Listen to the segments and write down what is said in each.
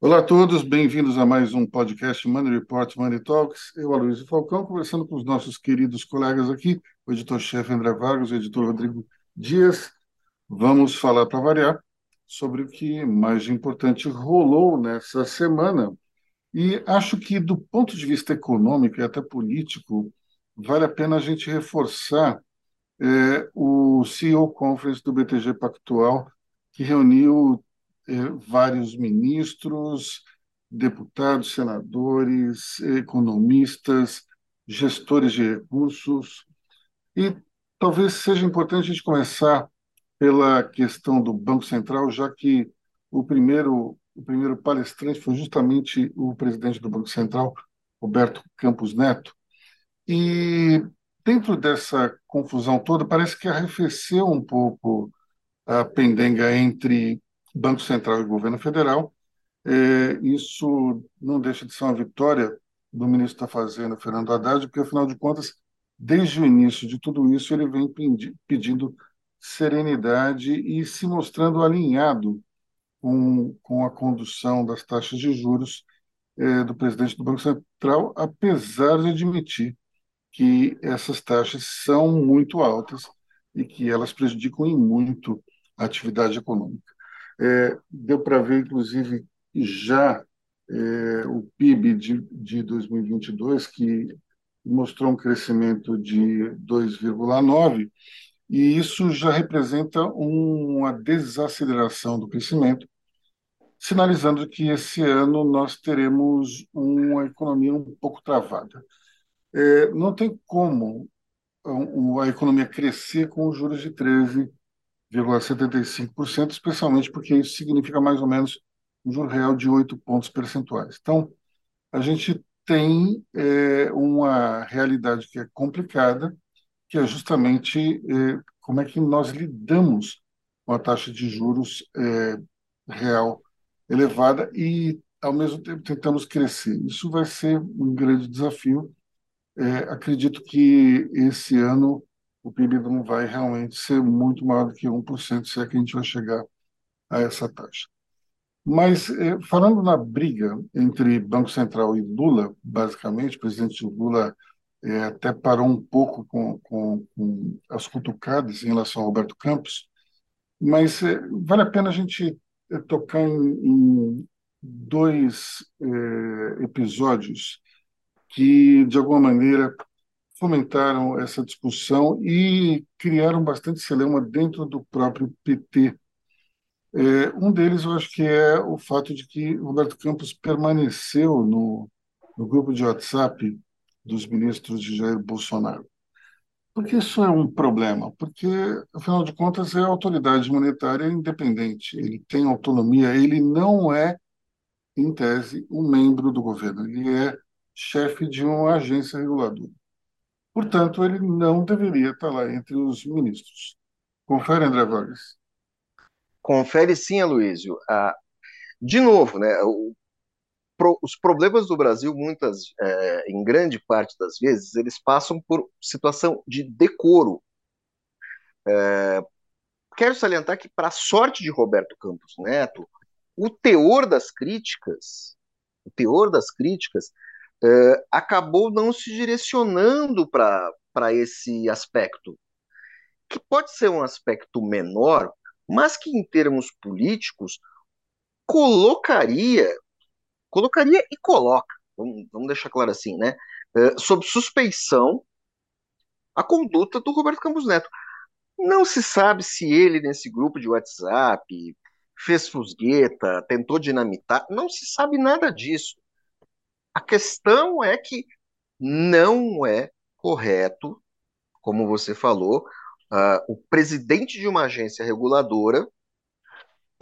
Olá a todos, bem-vindos a mais um podcast Money Report Money Talks. Eu, Aloysio Falcão, conversando com os nossos queridos colegas aqui, o editor-chefe André Vargas, o editor Rodrigo Dias. Vamos falar, para variar, sobre o que mais importante rolou nessa semana. E acho que, do ponto de vista econômico e até político, vale a pena a gente reforçar é, o CEO Conference do BTG Pactual, que reuniu é, vários ministros, deputados, senadores, economistas, gestores de recursos. E talvez seja importante a gente começar pela questão do Banco Central, já que o primeiro, o primeiro palestrante foi justamente o presidente do Banco Central, Roberto Campos Neto. E dentro dessa confusão toda, parece que arrefeceu um pouco a pendenga entre Banco Central e Governo Federal. É, isso não deixa de ser uma vitória do ministro da Fazenda, Fernando Haddad, porque, afinal de contas, desde o início de tudo isso, ele vem pedindo serenidade e se mostrando alinhado com, com a condução das taxas de juros é, do presidente do Banco Central, apesar de admitir que essas taxas são muito altas e que elas prejudicam em muito a atividade econômica. É, deu para ver, inclusive, já é, o PIB de, de 2022, que mostrou um crescimento de 2,9%, e isso já representa uma desaceleração do crescimento, sinalizando que esse ano nós teremos uma economia um pouco travada. É, não tem como a economia crescer com os juros de 13 0,75%, especialmente porque isso significa mais ou menos um juro real de 8 pontos percentuais. Então, a gente tem é, uma realidade que é complicada, que é justamente é, como é que nós lidamos com a taxa de juros é, real elevada e, ao mesmo tempo, tentamos crescer. Isso vai ser um grande desafio. É, acredito que esse ano o PIB não vai realmente ser muito maior do que 1%, se é que a gente vai chegar a essa taxa. Mas, eh, falando na briga entre Banco Central e Lula, basicamente, o presidente Lula eh, até parou um pouco com, com, com, as cutucadas em relação ao Roberto Campos, mas eh, vale a pena a gente tocar em, em dois episódios que, de alguma maneira, fomentaram essa discussão e criaram bastante celeuma dentro do próprio PT. É, um deles, eu acho que é o fato de que Roberto Campos permaneceu no, no grupo de WhatsApp dos ministros de Jair Bolsonaro. Por que isso é um problema? Porque, afinal de contas, é a autoridade monetária independente, ele tem autonomia, ele não é, em tese, um membro do governo, ele é chefe de uma agência reguladora. Portanto, ele não deveria estar lá entre os ministros. Confere, André Vargas. Confere sim, Aloysio. Ah, de novo, né, o, pro, os problemas do Brasil, muitas, é, em grande parte das vezes, eles passam por situação de decoro. É, quero salientar que, para sorte de Roberto Campos Neto, o teor das críticas, o teor das críticas uh, acabou não se direcionando para esse aspecto, que pode ser um aspecto menor, mas que em termos políticos colocaria, colocaria e coloca, vamos, vamos deixar claro assim, né, uh, sob suspeição a conduta do Roberto Campos Neto. Não se sabe se ele, nesse grupo de WhatsApp, fez fusgueta, tentou dinamitar, não se sabe nada disso. A questão é que não é correto, como você falou, uh, o presidente de uma agência reguladora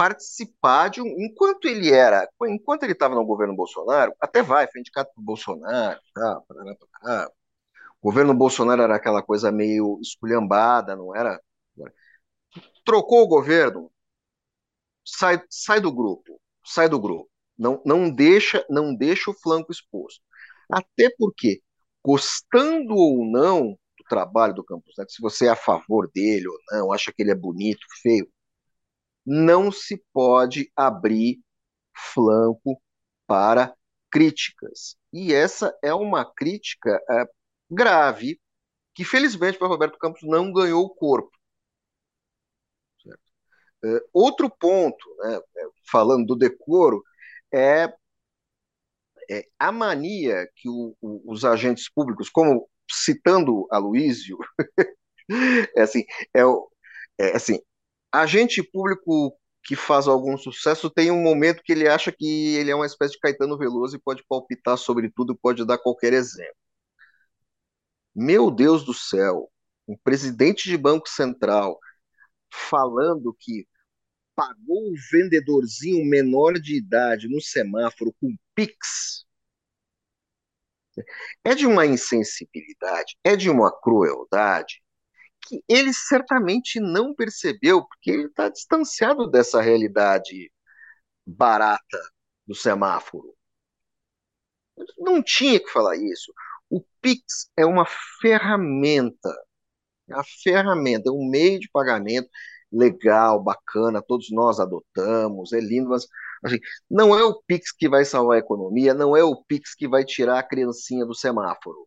participar de um. Enquanto ele era, enquanto ele estava no governo Bolsonaro, até vai, foi indicado por Bolsonaro, tá, parará, parará. O governo Bolsonaro era aquela coisa meio esculhambada, não era? Trocou o governo, sai, sai do grupo, sai do grupo. Não, não deixa, não deixa o flanco exposto. Até porque gostando ou não do trabalho do Campos Neto, se você é a favor dele ou não, acha que ele é bonito, feio, não se pode abrir flanco para críticas. E essa é uma crítica é, grave, que felizmente para Roberto Campos não ganhou corpo. É, outro ponto, né, é, falando do decoro, é, é a mania que o, o, os agentes públicos, como citando a Luísio, é assim, é, é assim, agente público que faz algum sucesso tem um momento que ele acha que ele é uma espécie de Caetano Veloso e pode palpitar sobre tudo, pode dar qualquer exemplo. Meu Deus do céu, um presidente de Banco Central falando que pagou o vendedorzinho menor de idade no semáforo com Pix. É de uma insensibilidade, é de uma crueldade que ele certamente não percebeu, porque ele está distanciado dessa realidade barata do semáforo. Não tinha que falar isso. O Pix é uma ferramenta, é uma ferramenta, é um meio de pagamento legal, bacana, todos nós adotamos, é lindo, mas assim, não é o Pix que vai salvar a economia, não é o Pix que vai tirar a criancinha do semáforo.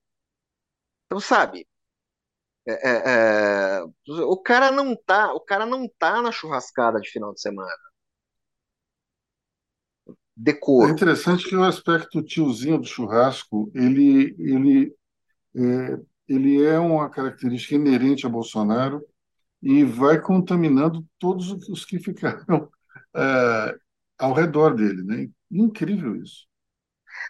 Então, sabe, é, é, é, o cara não tá, o cara não tá na churrascada de final de semana. Decoro. É interessante que o aspecto tiozinho do churrasco, ele, ele, é, ele é uma característica inerente a Bolsonaro e vai contaminando todos os que ficaram é, ao redor dele, né? Incrível isso.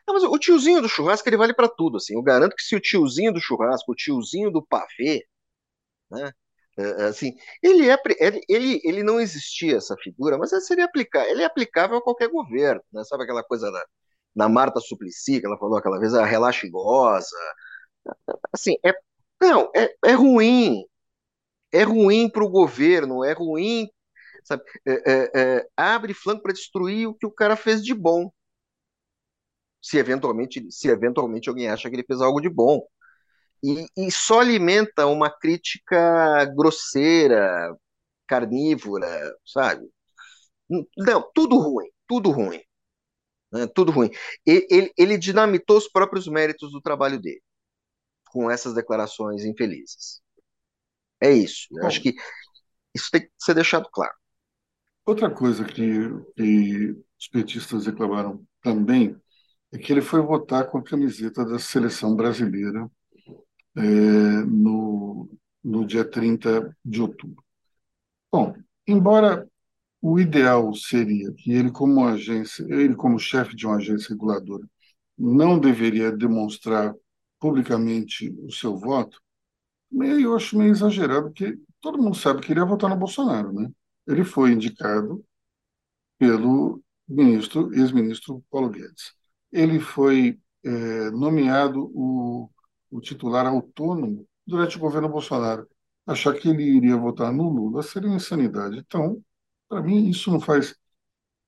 Não, mas o tiozinho do churrasco ele vale para tudo, assim. Eu garanto que se o tiozinho do churrasco, o tiozinho do pavê, né? É, é, assim, ele, é, ele, ele não existia essa figura, mas seria aplicar, ele é aplicável a qualquer governo, né? Sabe aquela coisa da, da Marta Suplicy, que ela falou aquela vez, a relaxigosa. Assim, é, não, é, é ruim. É ruim para o governo, é ruim, sabe? É, é, é abre flanco para destruir o que o cara fez de bom se eventualmente, se eventualmente alguém acha que ele fez algo de bom. E, e só alimenta uma crítica grosseira, carnívora, sabe? Não, tudo ruim, tudo ruim. Né? Tudo ruim. Ele, ele dinamitou os próprios méritos do trabalho dele com essas declarações infelizes. É isso. Eu acho que isso tem que ser deixado claro. Outra coisa que, que os petistas reclamaram também é que ele foi votar com a camiseta da seleção brasileira é, no, no dia 30 de outubro. Bom, embora o ideal seria que ele, como agência, ele como chefe de uma agência reguladora, não deveria demonstrar publicamente o seu voto, eu acho meio exagerado, porque todo mundo sabe que ele ia votar no Bolsonaro, né? Ele foi indicado pelo ministro, ex-ministro Paulo Guedes ele foi é, nomeado o, o titular autônomo durante o governo Bolsonaro. Achar que ele iria votar no Lula seria uma insanidade. Então, para mim, isso não faz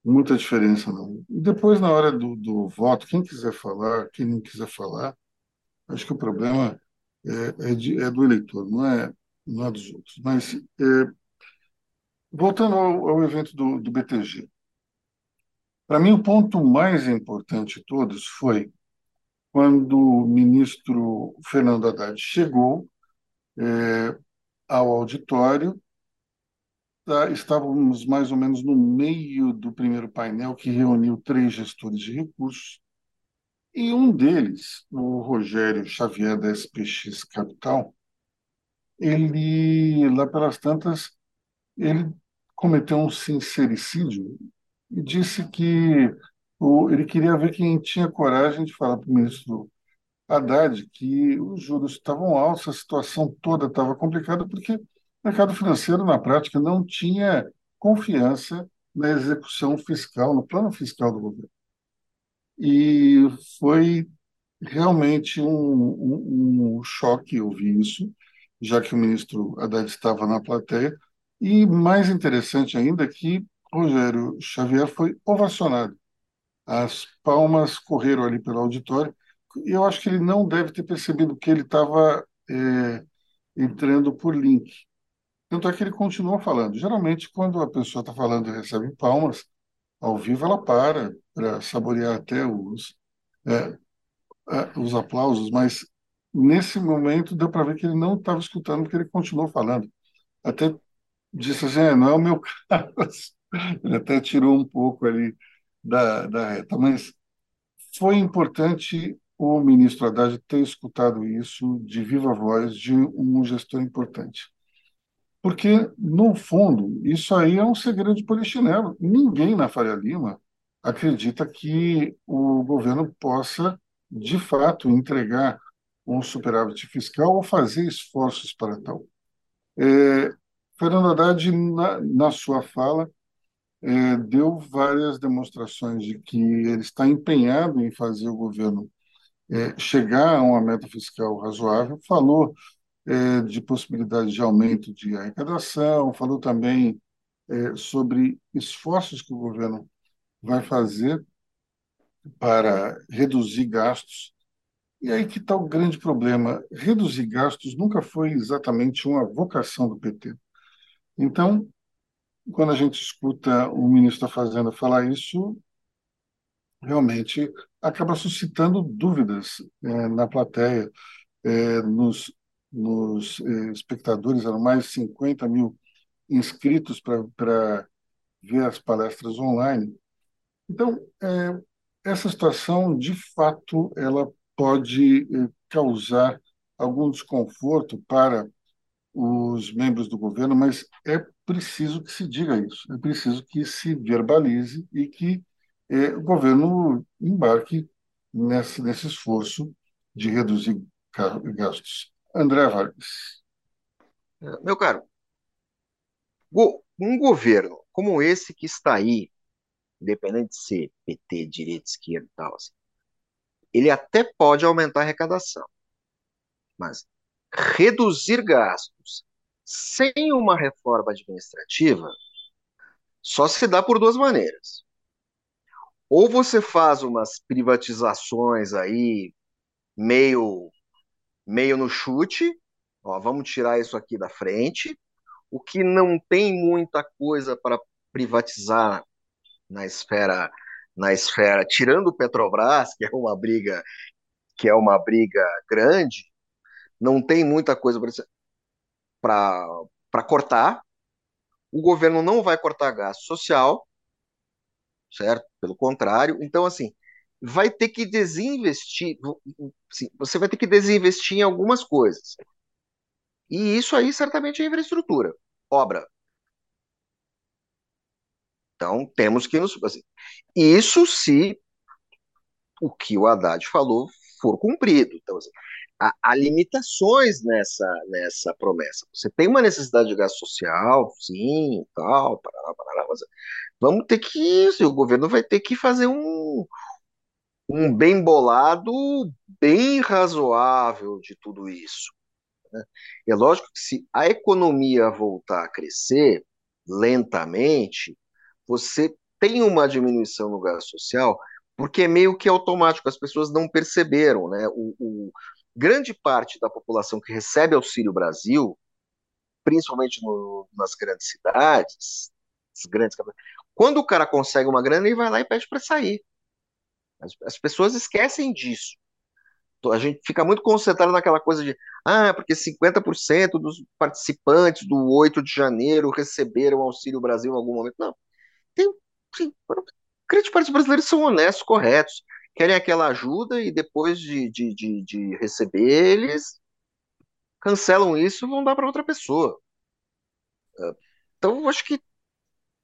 muita diferença, não. E depois, na hora do, do voto, quem quiser falar, quem não quiser falar, acho que o problema é, é, de, é do eleitor, não é, não é dos outros. Mas, é, voltando ao, ao evento do, do BTG, para mim, o ponto mais importante de todos foi quando o ministro Fernando Haddad chegou é, ao auditório, tá, estávamos mais ou menos no meio do primeiro painel que reuniu três gestores de recursos, e um deles, o Rogério Xavier da SPX Capital, ele, lá pelas tantas, ele cometeu um sincericídio e disse que o, ele queria ver quem tinha coragem de falar para o ministro Haddad que os juros estavam altos, a situação toda estava complicada, porque o mercado financeiro, na prática, não tinha confiança na execução fiscal, no plano fiscal do governo. E foi realmente um, um, um choque ouvir isso, já que o ministro Haddad estava na plateia, e mais interessante ainda que Rogério Xavier foi ovacionado. As palmas correram ali pelo auditório eu acho que ele não deve ter percebido que ele estava é, entrando por link. Tanto é que ele continuou falando. Geralmente, quando a pessoa está falando e recebe palmas, ao vivo ela para para saborear até os, é, é, os aplausos, mas nesse momento deu para ver que ele não estava escutando, porque ele continuou falando. Até disse assim: é, não é o meu caso. Ele até tirou um pouco ali da, da reta. Mas foi importante o ministro Haddad ter escutado isso de viva voz de um gestor importante. Porque, no fundo, isso aí é um segredo de polichinelo. Ninguém na Faria Lima acredita que o governo possa, de fato, entregar um superávit fiscal ou fazer esforços para tal. É, Fernando Haddad, na, na sua fala, é, deu várias demonstrações de que ele está empenhado em fazer o governo é, chegar a uma meta fiscal razoável, falou é, de possibilidade de aumento de arrecadação, falou também é, sobre esforços que o governo vai fazer para reduzir gastos. E aí que está o grande problema. Reduzir gastos nunca foi exatamente uma vocação do PT. Então, quando a gente escuta o ministro da Fazenda falar isso, realmente acaba suscitando dúvidas é, na plateia, é, nos, nos é, espectadores, eram mais de 50 mil inscritos para ver as palestras online. Então, é, essa situação, de fato, ela pode é, causar algum desconforto para os membros do governo, mas é preciso que se diga isso, é preciso que se verbalize e que é, o governo embarque nesse, nesse esforço de reduzir gastos. André Vargas. Meu caro, um governo como esse que está aí, independente de ser PT, direita, esquerda e tal, assim, ele até pode aumentar a arrecadação, mas reduzir gastos sem uma reforma administrativa só se dá por duas maneiras. Ou você faz umas privatizações aí meio meio no chute, ó, vamos tirar isso aqui da frente. O que não tem muita coisa para privatizar na esfera na esfera, tirando o Petrobras, que é uma briga que é uma briga grande, não tem muita coisa para cortar. O governo não vai cortar gasto social, certo? Pelo contrário. Então, assim, vai ter que desinvestir. Sim, você vai ter que desinvestir em algumas coisas. E isso aí certamente é infraestrutura, obra. Então, temos que nos. Assim, isso se o que o Haddad falou for cumprido. Então, assim, há, há, limitações nessa, nessa promessa. Você tem uma necessidade de gasto social, sim, tal, parará, parará, mas vamos ter que. Assim, o governo vai ter que fazer um, um bem bolado, bem razoável de tudo isso. Né? É lógico que se a economia voltar a crescer lentamente, você tem uma diminuição no gasto social, porque é meio que automático, as pessoas não perceberam, né? O, o grande parte da população que recebe Auxílio Brasil, principalmente no, nas grandes cidades, grandes quando o cara consegue uma grana, ele vai lá e pede para sair. As, as, pessoas esquecem disso. A gente fica muito concentrado naquela coisa de, ah, porque 50% dos participantes do 8 de janeiro receberam Auxílio Brasil em algum momento. Não. Tem, sim, grande parte dos brasileiros são honestos, corretos, querem aquela ajuda e depois de, de, de, de receber, eles cancelam isso e vão dar para outra pessoa. Então, eu acho que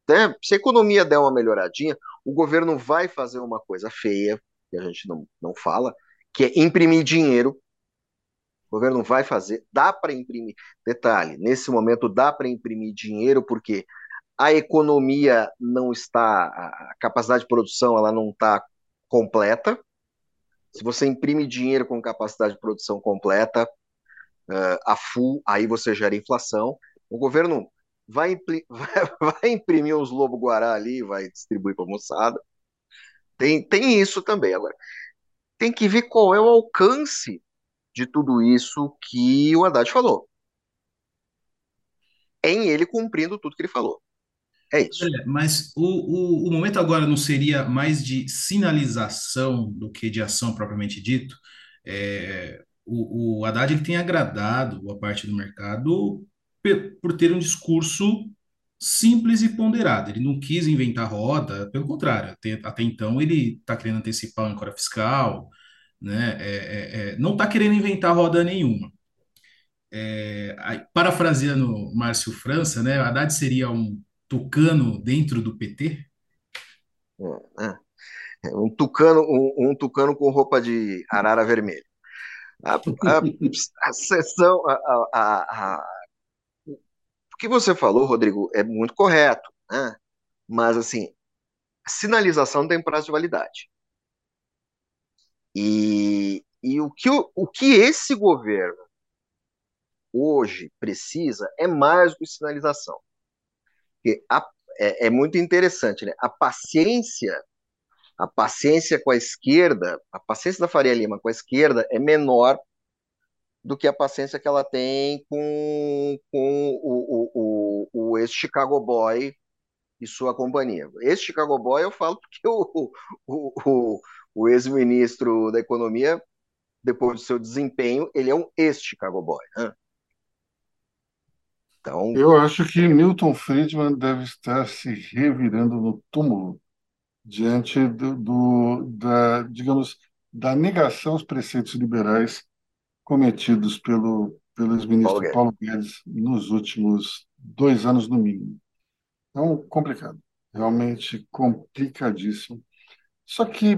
né, se a economia der uma melhoradinha, o governo vai fazer uma coisa feia, que a gente não, não fala, que é imprimir dinheiro. O governo vai fazer, dá para imprimir. Detalhe, nesse momento dá para imprimir dinheiro porque a economia não está, a capacidade de produção ela não está completa. Se você imprime dinheiro com capacidade de produção completa, uh, a full, aí você gera inflação. O governo vai, vai, imprimir uns lobo-guará ali, vai distribuir para a moçada. Tem, tem isso também. Agora, tem que ver qual é o alcance de tudo isso que o Haddad falou. Em ele cumprindo tudo que ele falou. É isso. É, mas o, o, o, momento agora não seria mais de sinalização do que de ação propriamente dito? É, o, o Haddad ele tem agradado a parte do mercado por ter um discurso simples e ponderado. Ele não quis inventar roda, pelo contrário, até, até então ele está querendo antecipar a âncora fiscal, né? É, é, é, não está querendo inventar roda nenhuma. É, parafraseando Márcio França, né? Haddad seria um tucano dentro do PT? É, é, um tucano, um, um, tucano com roupa de arara vermelha. A, a, a sessão, a, a, o que você falou, Rodrigo, é muito correto, né? Mas assim, sinalização tem prazo de validade. E, e o, que, o que esse governo hoje precisa é mais do que sinalização. Porque a, é, é muito interessante, né? A paciência, a paciência com a esquerda, a paciência da Faria Lima com a esquerda é menor do que a paciência que ela tem com, com o, o, o, o ex-Chicago Boy e sua companhia. Esse Chicago Boy eu falo porque o, o, o, o ex-ministro da Economia, depois do seu desempenho, ele é um ex-Chicago Boy. Né? Então, Eu acho que Milton Friedman deve estar se revirando no túmulo diante do, do da, digamos, da negação aos preceitos liberais cometidos pelo, pelo ex-ministro Paulo, Paulo Guedes nos últimos dois anos, no mínimo. Então, complicado, realmente complicadíssimo. Só que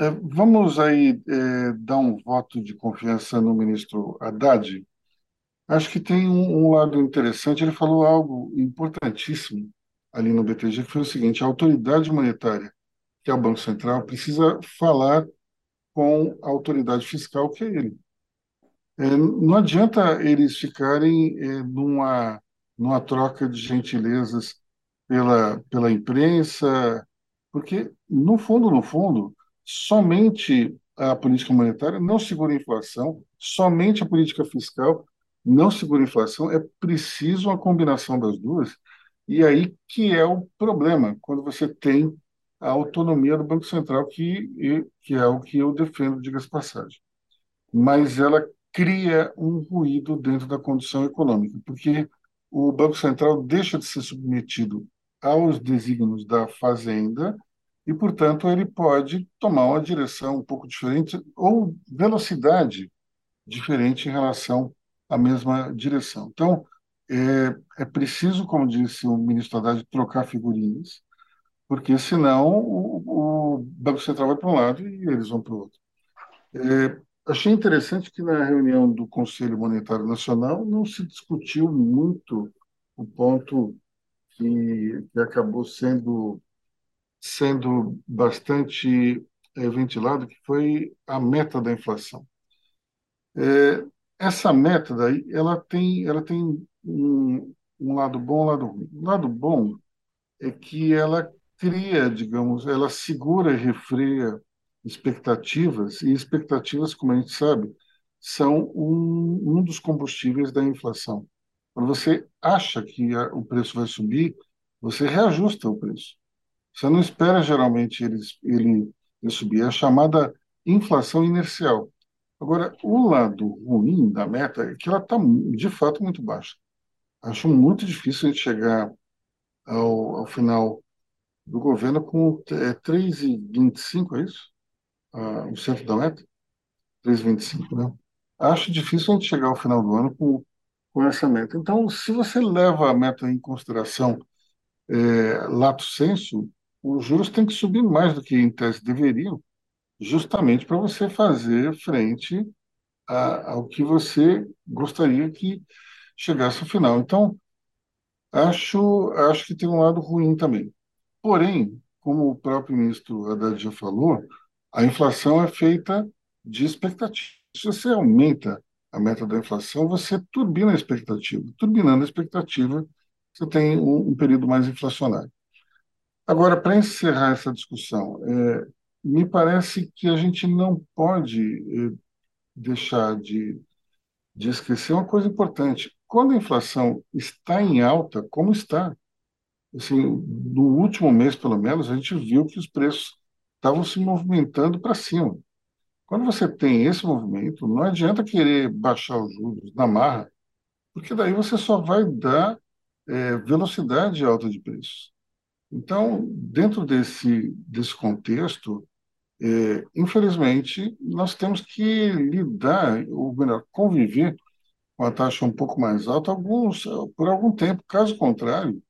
é, vamos aí é, dar um voto de confiança no ministro Haddad, Acho que tem um, um lado interessante. Ele falou algo importantíssimo ali no BTG, que foi o seguinte: a autoridade monetária, que é o Banco Central, precisa falar com a autoridade fiscal, que é ele. É, não adianta eles ficarem é, numa, numa troca de gentilezas pela, pela imprensa, porque, no fundo, no fundo, somente a política monetária não segura a inflação, somente a política fiscal não segura a inflação, é preciso uma combinação das duas, e aí que é o problema, quando você tem a autonomia do Banco Central, que, que é o que eu defendo, diga-se passagem. Mas ela cria um ruído dentro da condição econômica, porque o Banco Central deixa de ser submetido aos desígnios da Fazenda e, portanto, ele pode tomar uma direção um pouco diferente ou velocidade diferente em relação a mesma direção. Então, é, é preciso, como disse o ministro Haddad, trocar figurinhas, porque senão o, o Banco Central vai para um lado e eles vão para o outro. É, achei interessante que na reunião do Conselho Monetário Nacional não se discutiu muito o ponto que, que acabou sendo, sendo bastante é, ventilado, que foi a meta da inflação. É, essa meta daí, ela tem, ela tem um, um lado bom, um lado ruim. O lado bom é que ela cria, digamos, ela segura e refreia expectativas, e expectativas, como a gente sabe, são um, um dos combustíveis da inflação. Quando você acha que a, o preço vai subir, você reajusta o preço. Você não espera geralmente ele, ele, ele subir. É a chamada inflação inercial. Agora, o lado ruim da meta é que ela está, de fato, muito baixa. Acho muito difícil a gente chegar ao, ao final do governo com é, 3,25, é isso? Ah, o centro da meta? 3,25, né? Acho difícil a gente chegar ao final do ano com, com essa meta. Então, se você leva a meta em consideração é, lato senso, os juros têm que subir mais do que em tese deveriam, justamente para você fazer frente a, ao que você gostaria que chegasse ao final. Então, acho, acho que tem um lado ruim também. Porém, como o próprio ministro Haddad já falou, a inflação é feita de expectativa. Se você aumenta a meta da inflação, você turbina a expectativa. Turbinando a expectativa, você tem um, um período mais inflacionário. Agora, para encerrar essa discussão, é, me parece que a gente não pode eh, deixar de, de esquecer uma coisa importante. Quando a inflação está em alta, como está, assim, no último mês, pelo menos, a gente viu que os preços estavam se movimentando para cima. Quando você tem esse movimento, não adianta querer baixar os juros na marra, porque daí você só vai dar é, velocidade alta de preços. Então, dentro desse, desse contexto, é, infelizmente, nós temos que lidar, ou melhor, conviver com a taxa um pouco mais alta alguns, por algum tempo. Caso contrário,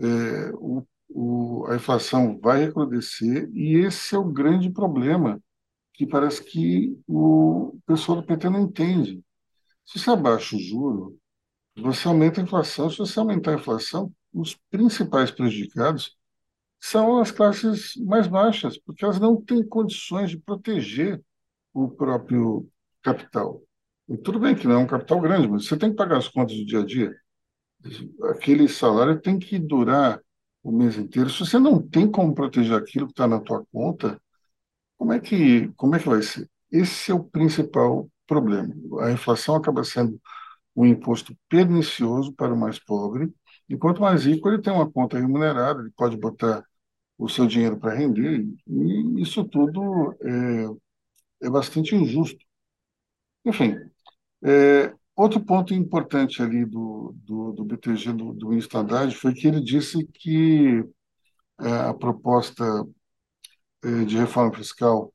é, o, o, a inflação vai recrudescer e esse é o grande problema que parece que o pessoal do PT não entende. Se você abaixa o juro, você aumenta a inflação. Se você aumentar a inflação, os principais prejudicados são as classes mais baixas, porque elas não têm condições de proteger o próprio capital. E tudo bem que não é um capital grande, mas você tem que pagar as contas do dia a dia. Aquele salário tem que durar o mês inteiro. Se você não tem como proteger aquilo que está na tua conta, como é que como é que vai ser? Esse é o principal problema. A inflação acaba sendo um imposto pernicioso para o mais pobre, e quanto mais rico ele tem uma conta remunerada, ele pode botar o seu dinheiro para render, e isso tudo é, é bastante injusto. Enfim, é, outro ponto importante ali do, do, do BTG, do, do ministro foi que ele disse que é, a proposta é, de reforma fiscal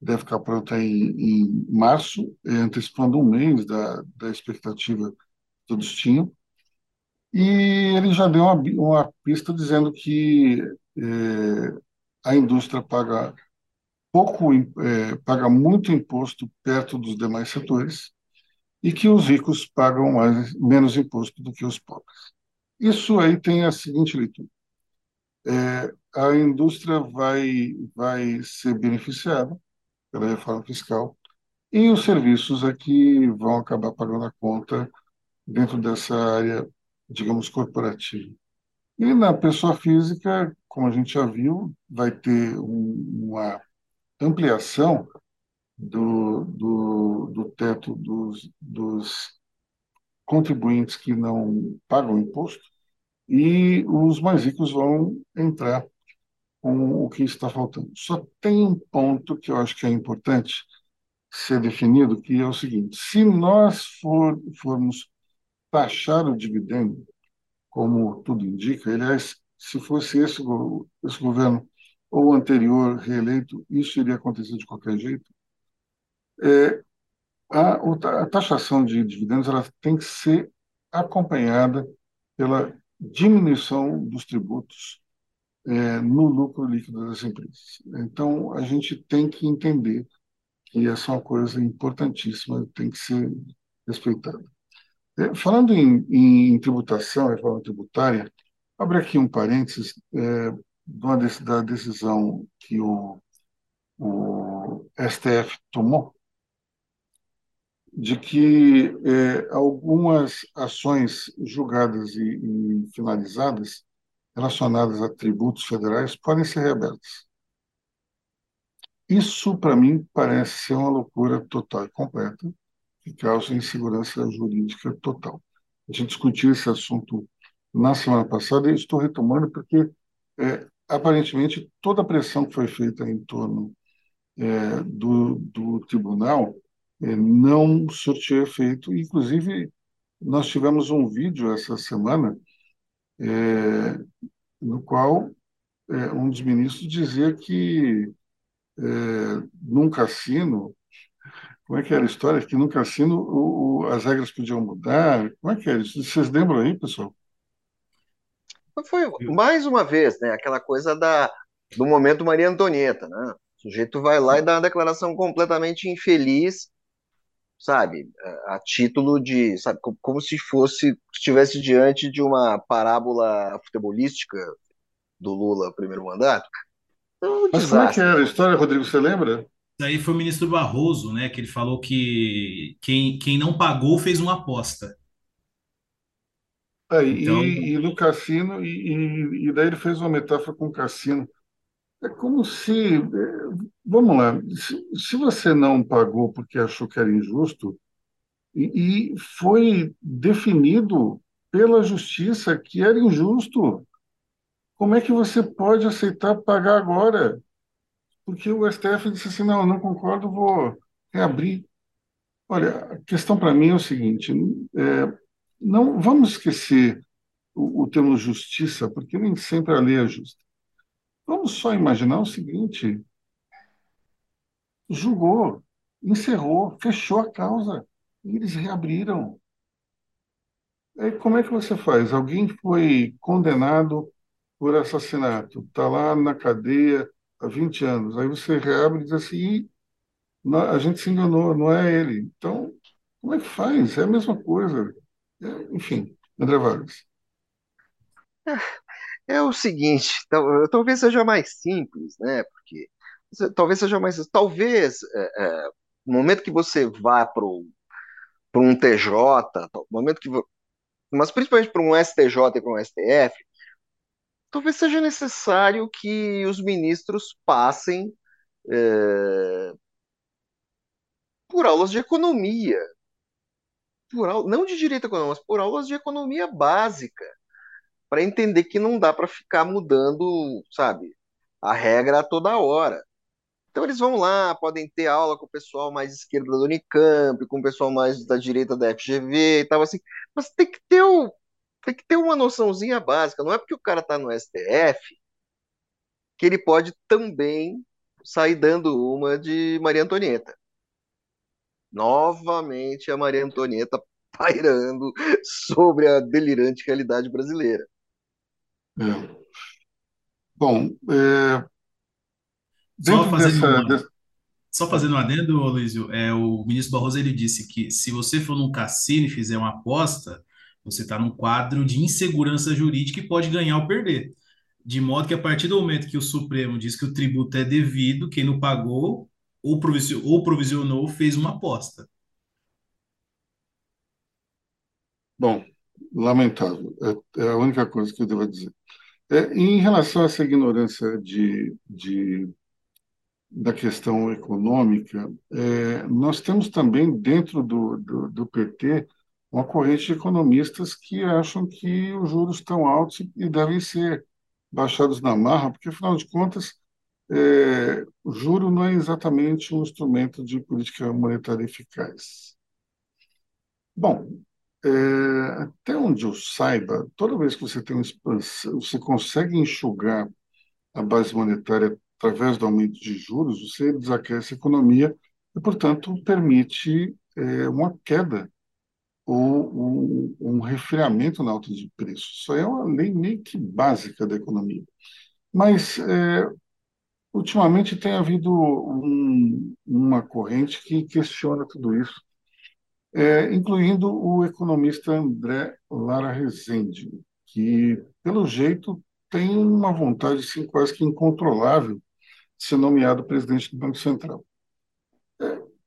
deve ficar pronta em, em março, é, antecipando um mês da, da expectativa que todos tinham. E ele já deu uma, uma pista dizendo que a indústria paga pouco, é, paga muito imposto perto dos demais setores e que os ricos pagam mais, menos imposto do que os pobres. Isso aí tem a seguinte leitura. É, a indústria vai, vai ser beneficiada pela reforma fiscal e os serviços aqui é vão acabar pagando a conta dentro dessa área, digamos, corporativa. E na pessoa física, como a gente já viu, vai ter um, uma ampliação do, do, do teto dos, dos contribuintes que não pagam imposto e os mais ricos vão entrar com o que está faltando. Só tem um ponto que eu acho que é importante ser definido, que é o seguinte: se nós for, formos taxar o dividendo, como tudo indica, aliás, se fosse esse, esse governo ou anterior reeleito, isso iria acontecer de qualquer jeito. É, a, a taxação de dividendos ela tem que ser acompanhada pela diminuição dos tributos é, no lucro líquido das empresas. Então, a gente tem que entender que essa é uma coisa importantíssima, tem que ser respeitada. É, falando em, em, tributação, reforma tributária, abre aqui um parênteses é, da decisão que o, o STF tomou, de que é, algumas ações julgadas e, e finalizadas relacionadas a tributos federais podem ser reabertas. Isso, para mim, parece ser uma loucura total e completa, que causa insegurança jurídica total. A gente discutiu esse assunto na semana passada e estou retomando porque, é, aparentemente, toda a pressão que foi feita em torno é, do, do tribunal é, não surtiu efeito. Inclusive, nós tivemos um vídeo essa semana é, no qual é, um dos ministros dizia que é, num cassino, como é que era a história? Que num cassino o, o, as regras podiam mudar. Como é que é isso? Vocês lembram aí, pessoal? Foi mais uma vez, né? Aquela coisa da, do momento Maria Antonieta, né? O sujeito vai lá e dá uma declaração completamente infeliz sabe, a título de, sabe, como se fosse, estivesse diante de uma parábola futebolística do Lula, primeiro mandato. Então, um Mas como é que era a história, Rodrigo, você lembra? Daí foi o ministro Barroso, né, que ele falou que quem, quem não pagou fez uma aposta. É, então... e, e, no cassino, e, e, daí ele fez uma metáfora com o cassino. É como se, eh, vamos lá, se, se você não pagou porque achou que era injusto, e, e foi definido pela justiça que era injusto, como é que você pode aceitar pagar agora? Porque o STF disse assim, não, não concordo, vou reabrir. Olha, a questão para mim é o seguinte, é, não vamos esquecer o, o termo justiça, porque nem sempre a lei é justa. Vamos só imaginar o seguinte: julgou, encerrou, fechou a causa, e eles reabriram. Aí como é que você faz? Alguém foi condenado por assassinato, está lá na cadeia há 20 anos, aí você reabre e diz assim, "Ih, não, a gente se enganou, não é ele. Então, como é que faz? É a mesma coisa. É, enfim, André Vargas. É o seguinte, tal- talvez seja mais simples, né? Porque talvez seja mais, talvez é, no momento que você vá para um TJ, no momento que, mas principalmente para um STJ e para um STF, talvez seja necessário que os ministros passem é, por aulas de economia, por não de direito econômico, mas por aulas de economia básica, para entender que não dá para ficar mudando, sabe, a regra a toda hora. Então eles vão lá, podem ter aula com o pessoal mais esquerdo da Unicamp, com o pessoal mais da direita da FGV e tal, assim. Mas tem que ter o, tem que ter uma noçãozinha básica. Não é porque o cara está no STF que ele pode também sair dando uma de Maria Antonieta. Novamente a Maria Antonieta pairando sobre a delirante realidade brasileira. É. Bom, é, Só dentro fazendo dessa, uma, dessa- só fazendo um adendo, Luizio, é, o ministro Barroso ele disse que se você for num cassino e fizer uma aposta, você está num quadro de insegurança jurídica e pode ganhar ou perder. De modo que a partir do momento que o Supremo diz que o tributo é devido, quem não pagou ou provisio- ou provisionou fez uma aposta. bom, lamentável. É, é a única coisa que eu devo dizer. É, em relação a essa ignorância de, de, da questão econômica, é, nós temos também dentro do, do, do PT uma corrente de economistas que acham que os juros estão altos e devem ser baixados na marra, porque, afinal de contas, é, o juro não é exatamente um instrumento de política monetária eficaz. Bom, é, até onde eu saiba, toda vez que você tem uma expansão, você consegue enxugar a base monetária através do aumento de juros, você desaquece a economia e, portanto, permite é, uma queda ou um, um resfriamento na alta de preços. Isso é uma lei meio que básica da economia. Mas, é, ultimamente, tem havido um, uma corrente que questiona tudo isso é, incluindo o economista André Lara Rezende, que, pelo jeito, tem uma vontade assim, quase que incontrolável de ser nomeado presidente do Banco Central.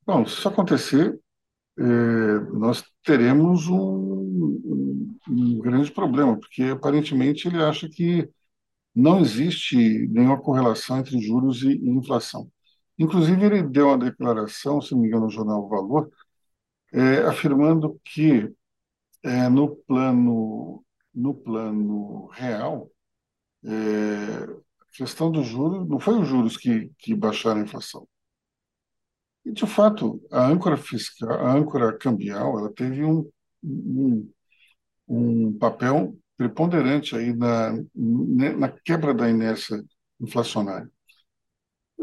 Bom, se isso acontecer, é, nós teremos um, um, grande problema, porque aparentemente ele acha que não existe nenhuma correlação entre juros e, e inflação. Inclusive, ele deu uma declaração, se não me engano, no jornal Valor, é, afirmando que É, no plano, no plano real, é, a questão dos juros, não foi os juros que, que baixaram a inflação. E, de fato, a âncora fiscal, a âncora cambial, ela teve um, um, um papel preponderante aí na, na quebra da inércia inflacionária.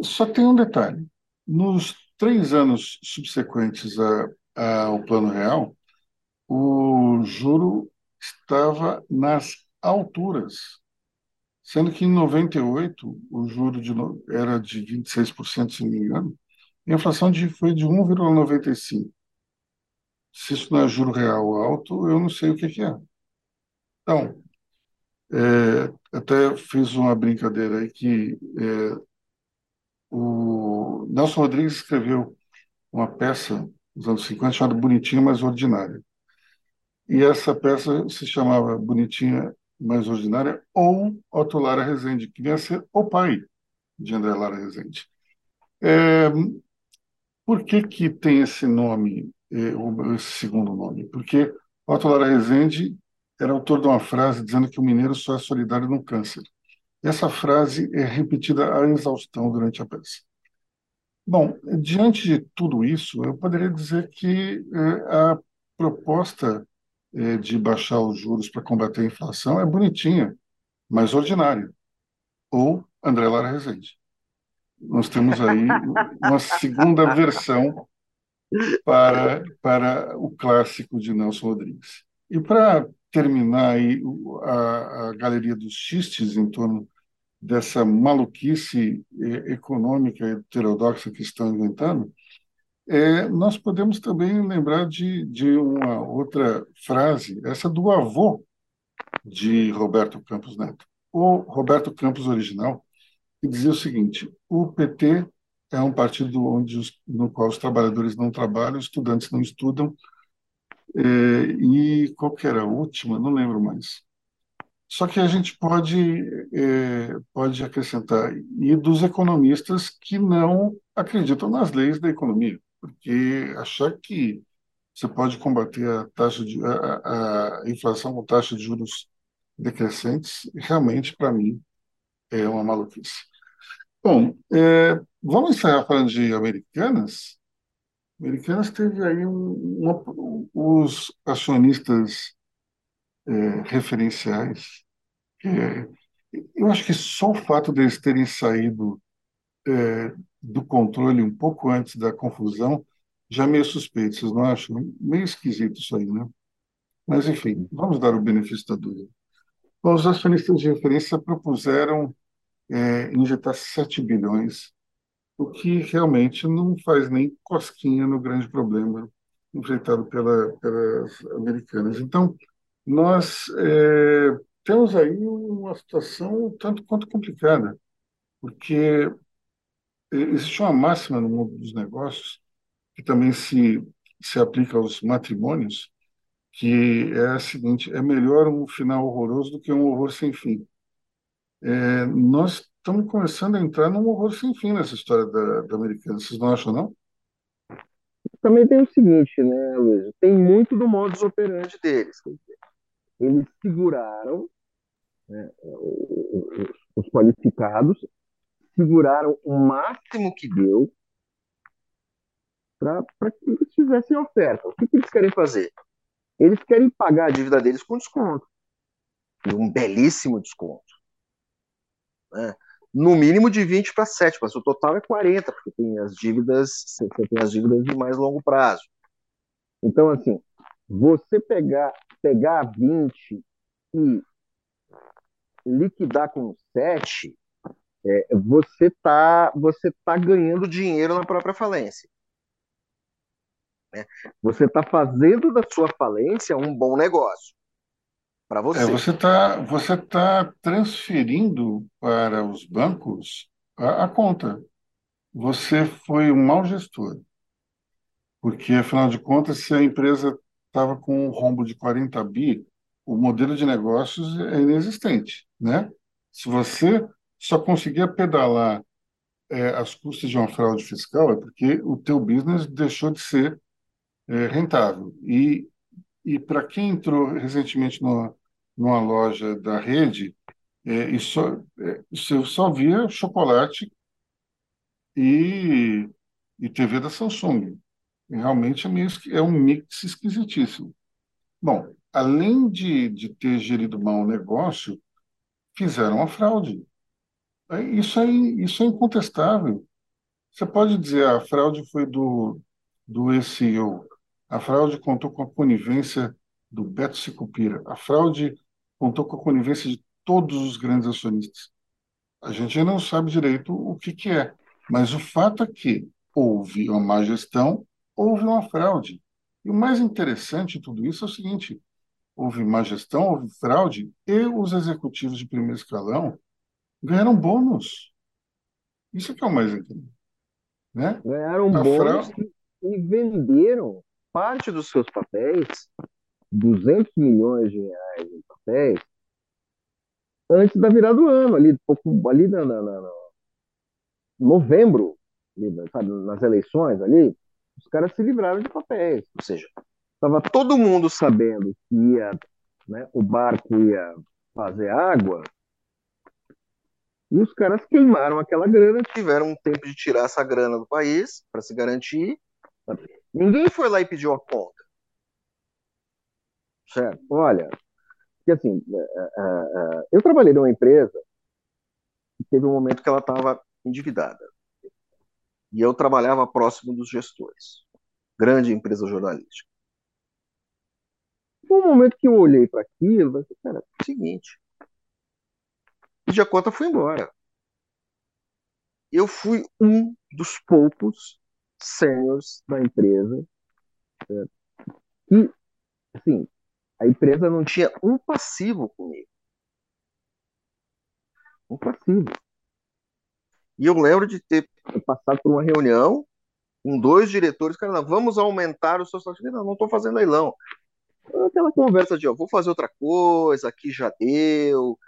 Só tem um detalhe. Nos três anos subsequentes a, ao plano real, o juro estava nas alturas, sendo que em 98 o juro de, era de 26%, se não me engano, a inflação de, foi de 1,95%. Se isso não é juro real alto, eu não sei o que que é. Então, é, até fiz uma brincadeira aí que é, o Nelson Rodrigues escreveu uma peça nos anos 50 chamada Bonitinha, mas Ordinária. E essa peça se chamava Bonitinha Mais Ordinária ou Otto Lara Rezende, que vinha a ser o pai de André Lara Rezende. É, por que, que tem esse nome, é, esse segundo nome? Porque Otto Lara Rezende era autor de uma frase dizendo que o mineiro só é solidário no câncer. Essa frase é repetida à exaustão durante a peça. Bom, diante de tudo isso, eu poderia dizer que é, a proposta é, de baixar os juros para combater a inflação é bonitinha, mas ordinária. Ou André Lara Rezende. Nós temos aí uma segunda versão para, para o clássico de Nelson Rodrigues. E para terminar aí a, a galeria dos xistes em torno dessa maluquice eh, econômica heterodoxa que estão inventando, é, nós podemos também lembrar de, de uma outra frase, essa do avô de Roberto Campos Neto, o Roberto Campos original, que dizia o seguinte: o PT é um partido onde os, no qual os trabalhadores não trabalham, os estudantes não estudam, é, e qual que era a última? Não lembro mais. Só que a gente pode, é, pode acrescentar, e dos economistas que não acreditam nas leis da economia, porque achar que você pode combater a taxa de a, a inflação com taxa de juros decrescentes, realmente, para mim, é uma maluquice. Bom, é, vamos encerrar falando de Americanas. Americanas teve aí um, uma, os acionistas é, referenciais. É, eu acho que só o fato deles terem saído é, do controle um pouco antes da confusão já é meio suspeito, vocês não acham? Meio esquisito isso aí, né? Mas, enfim, vamos dar o benefício da dúvida. Bom, os acionistas de referência propuseram é, injetar 7 bilhões, o que realmente não faz nem cosquinha no grande problema enfrentado pela, pelas americanas. Então, nós é, temos aí uma situação tanto quanto complicada, porque existe uma máxima no mundo dos negócios que também se, se aplica aos matrimônios, que é a seguinte: é melhor um final horroroso do que um horror sem fim. É, nós estamos começando a entrar num horror sem fim nessa história da, da americana. Vocês não acham, não? Também tem o seguinte, né, Luiz? Tem muito do modus operandi deles. Eles seguraram né, os, os qualificados, seguraram o máximo que deu para que eles fizessem oferta. O que, que eles querem fazer? Eles querem pagar a dívida deles com desconto. E um belíssimo desconto. Né? No mínimo de 20 para 7, mas o total é 40, porque tem as dívidas, você tem as dívidas de mais longo prazo. Então, assim, você pegar, pegar 20 e liquidar com 7, é, você está você tá ganhando dinheiro na própria falência. Né? Você está fazendo da sua falência um bom negócio para você. É, você está você tá transferindo para os bancos a, a conta. Você foi um mau gestor. Porque, afinal de contas, se a empresa estava com um rombo de 40 bi, o modelo de negócios é inexistente, né? Se você só conseguia pedalar é, as custas de uma fraude fiscal, é porque o teu business deixou de ser é, rentável. E, e para quem entrou recentemente numa, numa loja da rede, é, e só, é, você só via chocolate e, e TV da Samsung. Realmente é, é um mix esquisitíssimo. Bom, além de, de ter gerido mal o negócio, fizeram a fraude. É, isso é, isso é incontestável. Você pode dizer ah, a fraude foi do, do ex-CEO, a fraude contou com a conivência do Beto Sicupira. A fraude contou com a conivência de todos os grandes acionistas. A gente não sabe direito o que, que é, mas o fato é que houve uma má gestão, houve uma fraude. E o mais interessante de tudo isso é o seguinte: houve má gestão, houve fraude, e os executivos de primeiro escalão ganharam bônus. Isso que é o mais incrível. Né? Ganharam a bônus e venderam parte dos seus papéis, 200 milhões de reais em papéis, antes da virada do ano, ali, pouco, ali na, na, na, novembro, sabe, nas eleições ali, os caras se livraram de papéis. Ou seja, estava todo mundo sabendo que ia, né, o barco ia fazer água, e os caras queimaram aquela grana, tiveram um tempo de tirar essa grana do país para se garantir. Ninguém foi lá e pediu a conta. Certo? Olha, que assim, é, é, é, eu trabalhei numa empresa que teve um momento que ela estava endividada. E eu trabalhava próximo dos gestores. Grande empresa jornalística. Um momento que eu olhei para aquilo e falei, cara, é o seguinte. E a conta foi embora. Eu fui um dos poucos seniors da empresa certo? e, assim, a empresa não tinha um passivo comigo. Um passivo. E eu lembro de ter passado por uma reunião com dois diretores, cara, vamos aumentar o seu salário. Não, não estou fazendo leilão. Aquela conversa de, ó, vou fazer outra coisa, aqui já deu,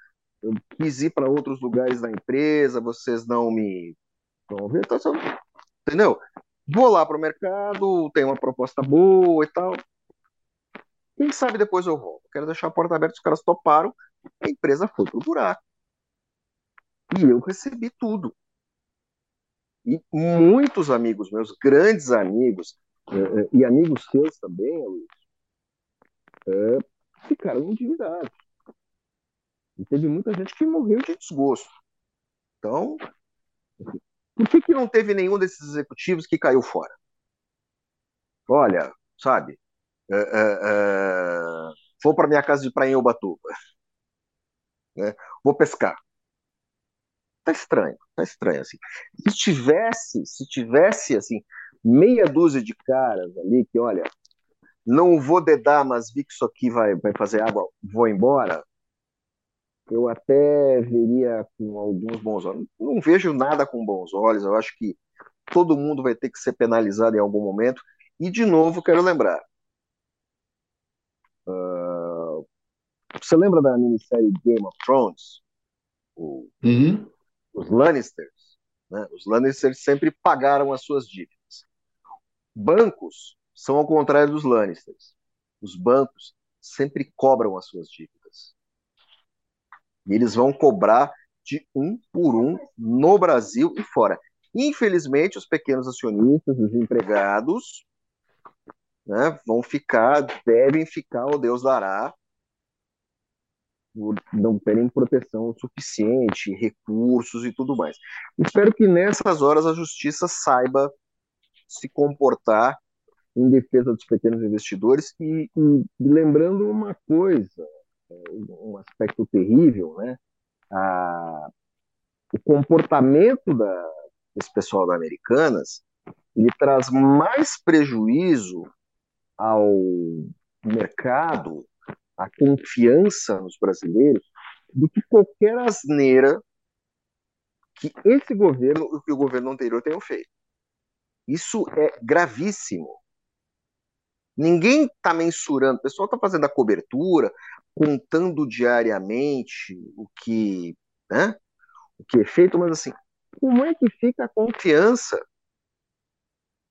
eu quis ir para outros lugares da empresa, vocês não me vão ver, entendeu? Vou lá para o mercado, tem uma proposta boa e tal. Quem sabe depois eu volto. Quero deixar a porta aberta, os caras toparam, a empresa foi pro buraco. E eu recebi tudo. E muitos amigos meus, grandes amigos, é, é, e amigos seus também, Luiz, é, ficaram endividados. E teve muita gente que morreu de desgosto. Então, por que, que não teve nenhum desses executivos que caiu fora? Olha, sabe, é, é, é, vou para minha casa de praia em Ubatuba, né? vou pescar. Tá estranho, tá estranho assim. Se tivesse, se tivesse assim meia dúzia de caras ali que, olha, não vou dedar, mas vi que isso aqui vai, vai fazer água, vou embora. Eu até veria com alguns bons olhos. Não vejo nada com bons olhos. Eu acho que todo mundo vai ter que ser penalizado em algum momento. E de novo, quero lembrar, Uh, você lembra da minissérie Game of Thrones? O, uhum. Os Lannisters. Né? Os Lannisters sempre pagaram as suas dívidas. Bancos são ao contrário dos Lannisters. Os bancos sempre cobram as suas dívidas. E eles vão cobrar de um por um no Brasil e fora. Infelizmente, os pequenos acionistas, os empregados, né, vão ficar, devem ficar, o Deus dará, não terem proteção suficiente, recursos e tudo mais. Espero que nessas horas a justiça saiba se comportar em defesa dos pequenos investidores e, e lembrando uma coisa, um aspecto terrível, né? A, o comportamento da, desse pessoal da Americanas ele traz mais prejuízo ao mercado, à confiança nos brasileiros, do que qualquer asneira que esse governo e que o governo anterior tenham feito. Isso é gravíssimo. Ninguém está mensurando, o pessoal está fazendo a cobertura, contando diariamente o que, né, o que é feito, mas assim, como é que fica a confiança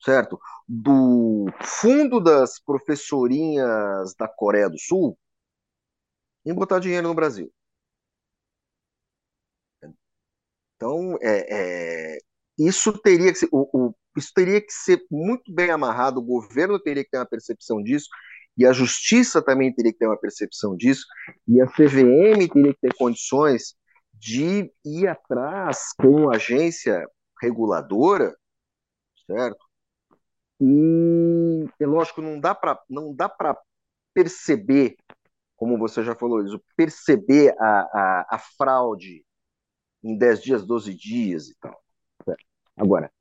certo? Do fundo das professorinhas da Coreia do Sul em botar dinheiro no Brasil. Então, é, é, isso teria que ser, o, o, isso teria que ser muito bem amarrado, o governo teria que ter uma percepção disso, e a justiça também teria que ter uma percepção disso, e a CVM teria que ter condições de ir atrás com a agência reguladora, certo? E é lógico, não dá para não dá para perceber, como você já falou, isso, perceber a, a, a fraude em 10 dias, 12 dias e tal. Agora,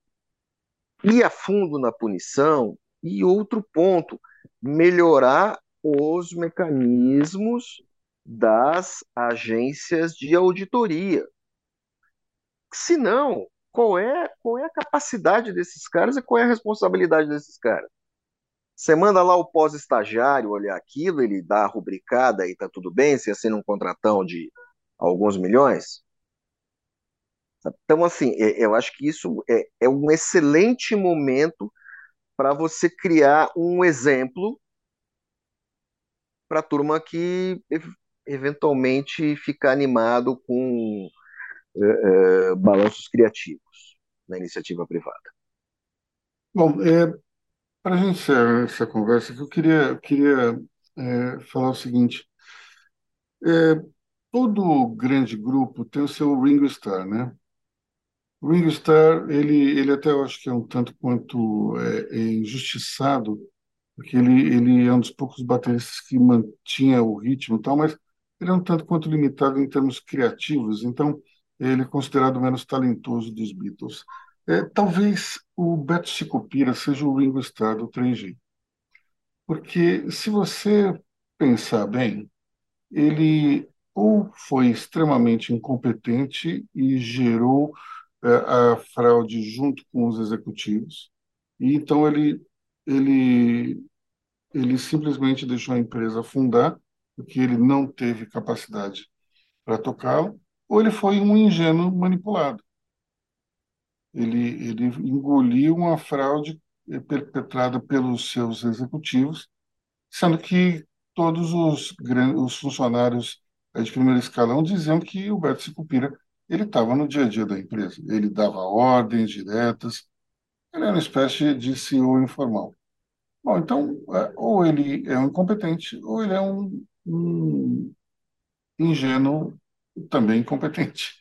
ir a fundo na punição e outro ponto, melhorar os mecanismos das agências de auditoria. Se não, qual é, qual é a capacidade desses caras e qual é a responsabilidade desses caras. Você manda lá o pós-estagiário olhar aquilo, ele dá a rubricada e tá tudo bem, você assina um contratão de alguns milhões. Então, assim, é, eu acho que isso é, é um excelente momento para você criar um exemplo para a turma que eventualmente fica animado com é, é, balanços criativos na iniciativa privada. Bom, é, para a gente encerrar essa conversa, eu queria, queria é, falar o seguinte: todo grande grupo tem o seu Ringo Starr, né? O Ringo Starr, ele, ele até eu acho que é um tanto quanto é injustiçado, porque ele, ele é um dos poucos bateristas que mantinha o ritmo e tal, mas ele é um tanto quanto limitado em termos criativos, então ele é considerado menos talentoso dos Beatles. É, talvez o Beto Sicupira seja o Ringo Starr do 3G. Porque se você pensar bem, ele ou foi extremamente incompetente e gerou é, a fraude junto com os executivos, e então ele, ele, ele simplesmente deixou a empresa afundar, porque ele não teve capacidade para tocá-lo, ou ele foi um ingênuo manipulado. Ele, ele engoliu uma fraude perpetrada pelos seus executivos, sendo que todos os, os funcionários de primeiro escalão diziam que o Beto Sicupira ele estava no dia a dia da empresa, ele dava ordens diretas, ele era uma espécie de CEO informal. Bom, então, é, ou ele é um incompetente, ou ele é um, um ingênuo também incompetente.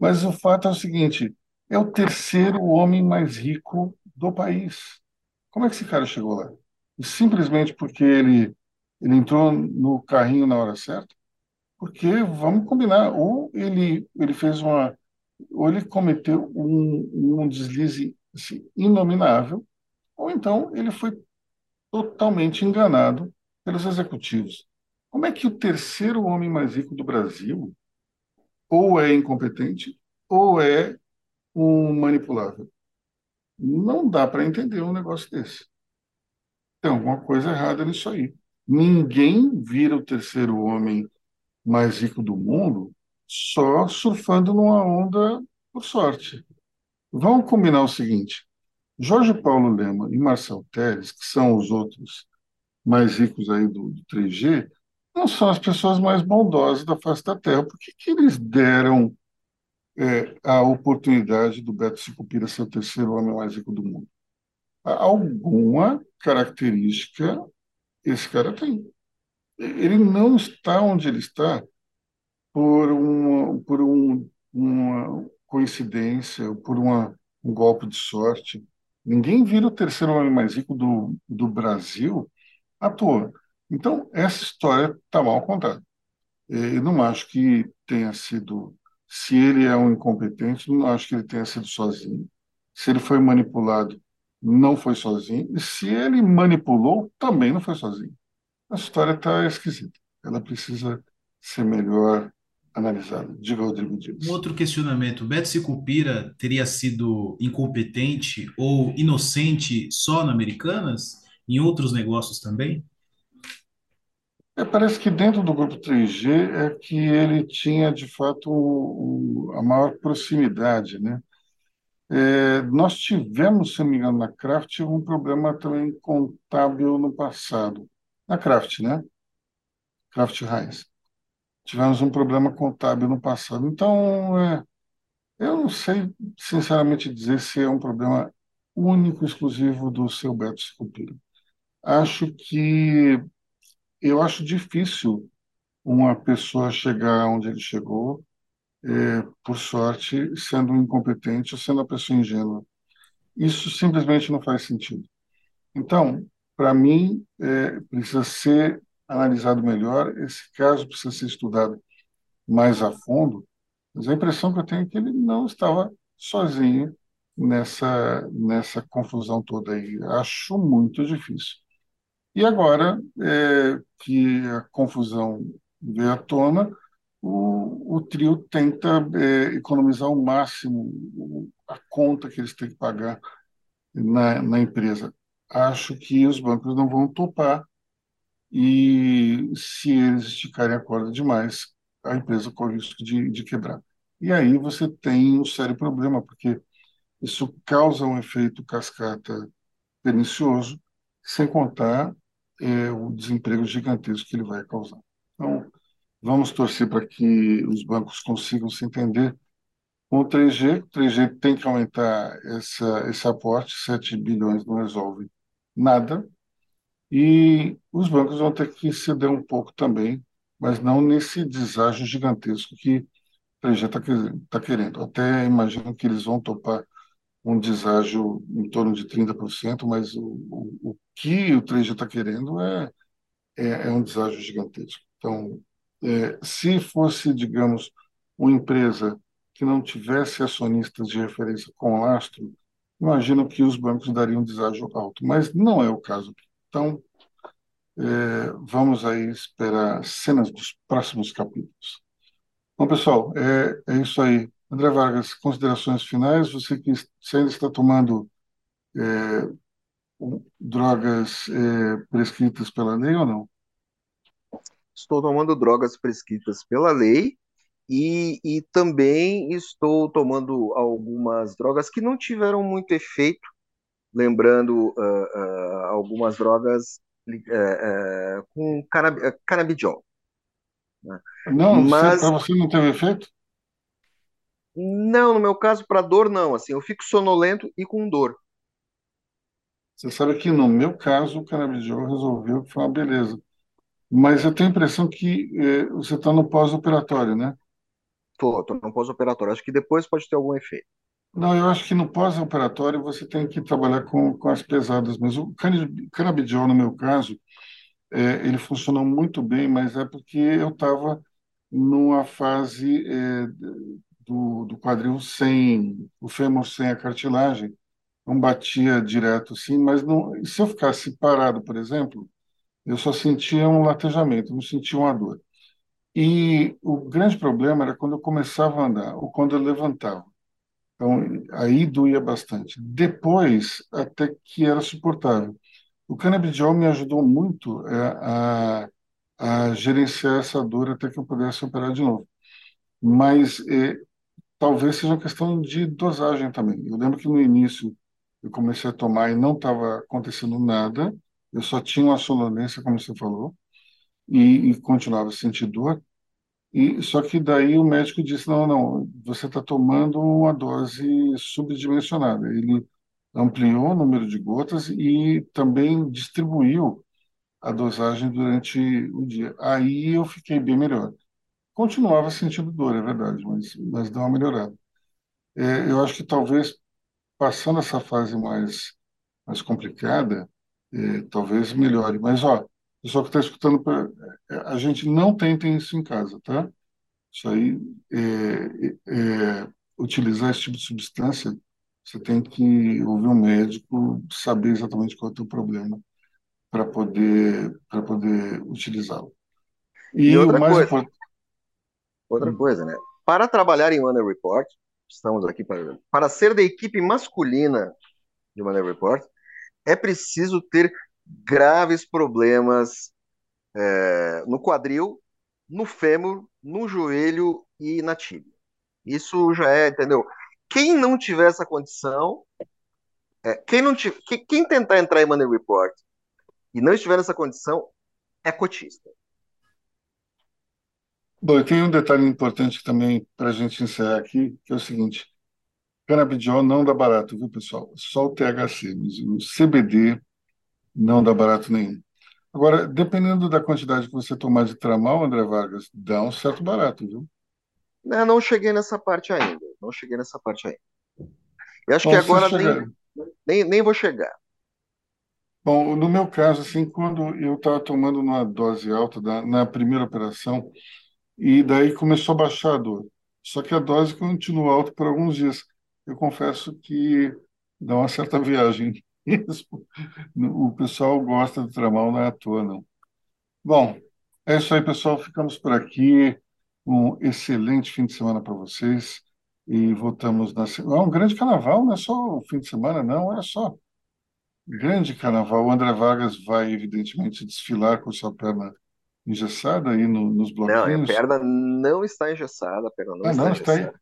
Mas o fato é o seguinte: é o terceiro homem mais rico do país. Como é que esse cara chegou lá? E simplesmente porque ele, ele entrou no carrinho na hora certa? Porque, vamos combinar, ou ele, ele fez uma. ou ele cometeu um, um deslize assim, inominável, ou então ele foi totalmente enganado pelos executivos. Como é que o terceiro homem mais rico do Brasil ou é incompetente ou é um manipulável? Não dá para entender um negócio desse. Tem alguma coisa errada nisso aí. Ninguém vira o terceiro homem mais rico do mundo só surfando numa onda por sorte. Vamos combinar o seguinte: Jorge Paulo Lema e Marcel Teles, que são os outros mais ricos aí do, do 3G, não são as pessoas mais bondosas da face da Terra. Por que, que eles deram é, a oportunidade do Beto Sicupira ser o terceiro homem mais rico do mundo? Alguma característica esse cara tem. Ele não está onde ele está por uma, por um, uma coincidência, por uma, um golpe de sorte. Ninguém vira o terceiro homem mais rico do, do Brasil à toa. Então, essa história está mal contada. Eu não acho que tenha sido. Se ele é um incompetente, não acho que ele tenha sido sozinho. Se ele foi manipulado, não foi sozinho. E se ele manipulou, também não foi sozinho. A história está esquisita. Ela precisa ser melhor analisada. Diga, Rodrigo Dias. Um outro questionamento: Beto Sicupira teria sido incompetente ou inocente só na Americanas? Em outros negócios também? É, parece que dentro do grupo 3G é que ele tinha, de fato, o, o, a maior proximidade, né? É, nós tivemos, se não me engano, na Kraft, um problema também contábil no passado. Na Kraft, né? Kraft Heinz. Tivemos um problema contábil no passado. Então, é, eu não sei, sinceramente, dizer se é um problema único, exclusivo do seu Beto Sicupira. Acho que eu acho difícil uma pessoa chegar onde ele chegou, é, por sorte, sendo incompetente ou sendo uma pessoa ingênua. Isso simplesmente não faz sentido. Então, para mim, é, precisa ser analisado melhor, esse caso precisa ser estudado mais a fundo, mas a impressão que eu tenho é que ele não estava sozinho nessa, nessa confusão toda aí. Acho muito difícil. E agora é, que a confusão veio à tona, o, o trio tenta é, economizar ao máximo a conta que eles têm que pagar na, na empresa. Acho que os bancos não vão topar e se eles esticarem a corda demais, a empresa corre o risco de, de quebrar. E aí você tem um sério problema, porque isso causa um efeito cascata pernicioso, sem contar é, o desemprego gigantesco que ele vai causar. Então, vamos torcer para que os bancos consigam se entender com o 3G. O 3G tem que aumentar essa, esse aporte, 7 bilhões não resolve nada, e os bancos vão ter que ceder um pouco também, mas não nesse deságio gigantesco que o 3G está tá querendo. Até imagino que eles vão topar um deságio em torno de 30%, mas o, o, o que o 3G está querendo é, é, é, um deságio gigantesco. Então, é, se fosse, digamos, uma empresa que não tivesse acionistas de referência com lastro, imagino que os bancos dariam um deságio alto, mas não é o caso. Então, é, vamos aí esperar cenas dos próximos capítulos. Bom, pessoal, é, é isso aí. André Vargas, considerações finais. Você que ainda está tomando é, drogas é, prescritas pela lei ou não? Estou tomando drogas prescritas pela lei e, e também estou tomando algumas drogas que não tiveram muito efeito, lembrando uh, uh, algumas drogas uh, com canab canabidiol. Né? Não, Mas... para você não teve efeito? Não, no meu caso, para dor, não. Assim, eu fico sonolento e com dor. Você sabe que no meu caso, o canabidiol resolveu que foi uma beleza. Mas eu tenho a impressão que eh, você está no pós-operatório, né? Tô, tô no pós-operatório. Acho que depois pode ter algum efeito. Não, eu acho que no pós-operatório você tem que trabalhar com, com as pesadas. Mas o canabidiol, no meu caso, eh, ele funcionou muito bem, mas é porque eu estava numa fase eh, do, do quadril sem, o fêmur sem a cartilagem, não batia direto assim, mas não, se eu ficasse parado, por exemplo, eu só sentia um latejamento, não sentia uma dor. E o grande problema era quando eu começava a andar ou quando eu levantava. Então, aí doía bastante. Depois, até que era suportável. O canabidiol me ajudou muito é, a, a gerenciar essa dor até que eu pudesse operar de novo. Mas é, talvez seja uma questão de dosagem também. Eu lembro que no início eu comecei a tomar e não estava acontecendo nada, eu só tinha uma sonolência, como você falou, e, e continuava sentindo dor. E só que daí o médico disse: não, não, você está tomando uma dose subdimensionada. Ele ampliou o número de gotas e também distribuiu a dosagem durante o dia. Aí eu fiquei bem melhor. Continuava sentindo dor, é verdade, mas, mas deu uma melhorada. É, eu acho que talvez passando essa fase mais, mais complicada, é, talvez melhore. Mas, ó, pessoal que está escutando, é, a gente não tentem isso em casa, tá? Isso aí, é, é, utilizar esse tipo de substância, você tem que ouvir um médico, saber exatamente qual é o teu problema para poder, poder utilizá-lo. E, e o mais importante Outra hum. coisa, né? Para trabalhar em Money Report, estamos aqui para, para ser da equipe masculina de Money Report, é preciso ter graves problemas é, no quadril, no fêmur, no joelho e na tíbia. Isso já é, entendeu? Quem não tiver essa condição, é, quem, não tiver, quem, quem tentar entrar em Money Report e não estiver nessa condição, é cotista. Bom, e tem um detalhe importante também para a gente encerrar aqui, que é o seguinte: canabidiol não dá barato, viu, pessoal? Só o THC, mas o CBD não dá barato nenhum. Agora, dependendo da quantidade que você tomar de tramal, André Vargas, dá um certo barato, viu? Não, não cheguei nessa parte ainda. Não cheguei nessa parte ainda. Eu acho Bom, que agora nem, nem, nem vou chegar. Bom, no meu caso, assim, quando eu estava tomando uma dose alta da, na primeira operação, e daí começou a baixar a dor. Só que a dose continua alta por alguns dias. Eu confesso que dá uma certa viagem. O pessoal gosta do tramal, não é à toa, não. Bom, é isso aí, pessoal. Ficamos por aqui. Um excelente fim de semana para vocês. E voltamos na semana. É um grande carnaval, não é só o fim de semana, não, olha só. Grande carnaval. O André Vargas vai, evidentemente, desfilar com sua perna engessada aí no, nos Não, a bloquinhos? perna não está engessada, a perna não Ah, está não, engessada.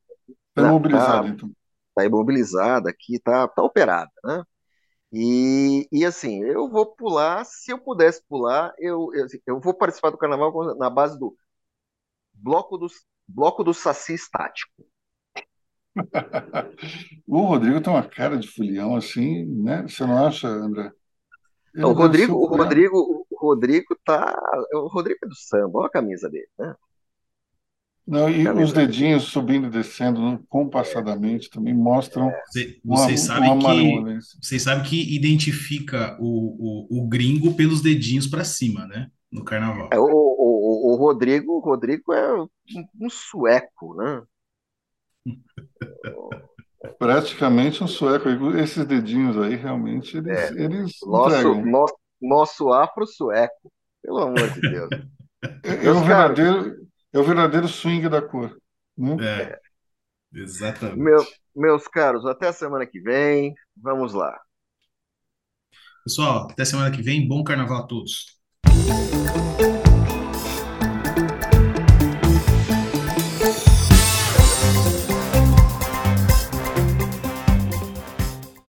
Está imobilizado, tá, então. Está imobilizada aqui, está tá operada, né? E, e assim, eu vou pular, se eu pudesse pular, eu, eu, eu vou participar do carnaval na base do bloco do, bloco do Saci estático. o Rodrigo tem uma cara de fulião assim, né? Você não acha, André? o Rodrigo, o Rodrigo, Rodrigo tá. O Rodrigo é do samba, olha a camisa dele, né? Não, e os dedinhos subindo e descendo compassadamente também mostram. Você, vocês, sabem que, vocês sabem que identifica o, o, o gringo pelos dedinhos para cima, né? No carnaval. É, o, o, o, Rodrigo, o Rodrigo é um, um sueco, né? Praticamente um sueco. Esses dedinhos aí, realmente, eles, é. eles nosso, nosso, nosso afro-sueco, pelo amor de Deus. É, o verdadeiro, é o verdadeiro swing da cor. Né? É, exatamente. Meu, meus caros, até a semana que vem. Vamos lá. Pessoal, até semana que vem. Bom carnaval a todos.